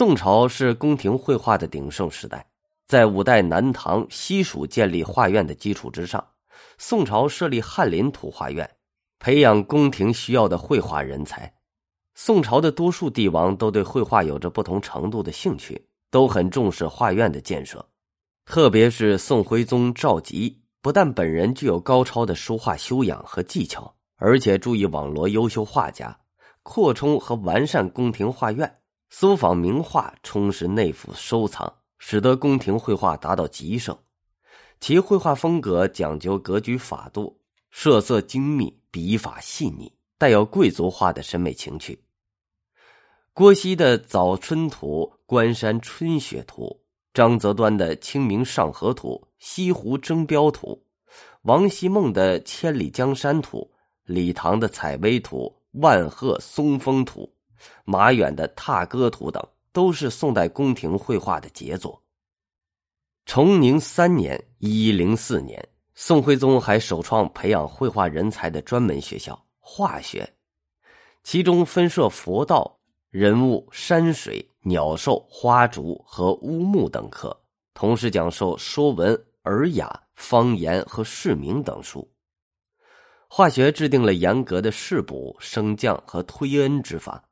宋朝是宫廷绘画的鼎盛时代，在五代南唐西蜀建立画院的基础之上，宋朝设立翰林图画院，培养宫廷需要的绘画人才。宋朝的多数帝王都对绘画有着不同程度的兴趣，都很重视画院的建设。特别是宋徽宗赵佶，不但本人具有高超的书画修养和技巧，而且注意网罗优秀画家，扩充和完善宫廷画院，搜访名画，充实内府收藏，使得宫廷绘画达到极盛。其绘画风格讲究格局法度，设色精密，笔法细腻。带有贵族化的审美情趣。郭熙的《早春图》《关山春雪图》，张择端的《清明上河图》《西湖征标图》，王希孟的《千里江山图》，李唐的《采薇图》《万壑松风图》，马远的《踏歌图》等，都是宋代宫廷绘画的杰作。崇宁三年（一一零四年），宋徽宗还首创培养绘画人才的专门学校。化学，其中分设佛道、人物、山水、鸟兽、花竹和乌木等课，同时讲授《说文》《尔雅》《方言》和释名等书。化学制定了严格的试补、升降和推恩之法。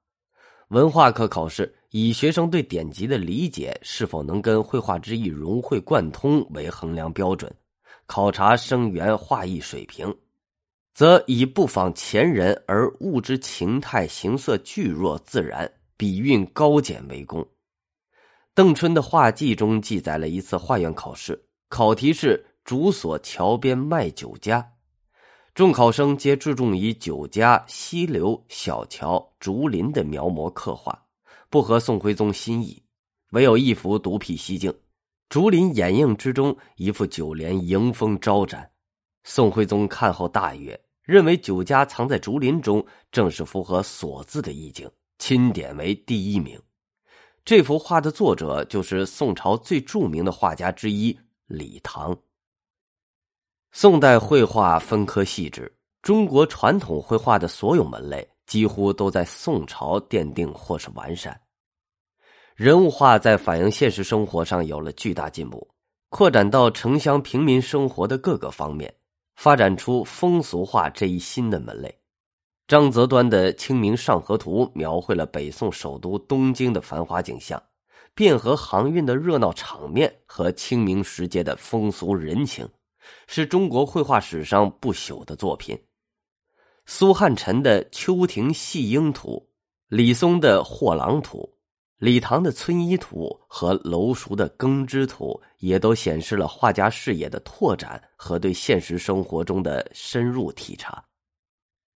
文化课考试以学生对典籍的理解是否能跟绘画之意融会贯通为衡量标准，考察生源画艺水平。则以不仿前人而物之情态形色巨若自然，笔韵高简为功。邓春的画记中记载了一次画院考试，考题是“竹所桥边卖酒家”，众考生皆注重以酒家、溪流、小桥、竹林的描摹刻画，不合宋徽宗心意。唯有一幅独辟蹊径，竹林掩映之中，一副酒帘迎风招展。宋徽宗看后大悦。认为酒家藏在竹林中，正是符合所字的意境，钦点为第一名。这幅画的作者就是宋朝最著名的画家之一李唐。宋代绘画分科细致，中国传统绘画的所有门类几乎都在宋朝奠定或是完善。人物画在反映现实生活上有了巨大进步，扩展到城乡平民生活的各个方面。发展出风俗画这一新的门类。张择端的《清明上河图》描绘了北宋首都东京的繁华景象、汴河航运的热闹场面和清明时节的风俗人情，是中国绘画史上不朽的作品。苏汉臣的《秋庭戏莺图》，李松的《货郎图》。李唐的村医图和楼熟的耕织图，也都显示了画家视野的拓展和对现实生活中的深入体察。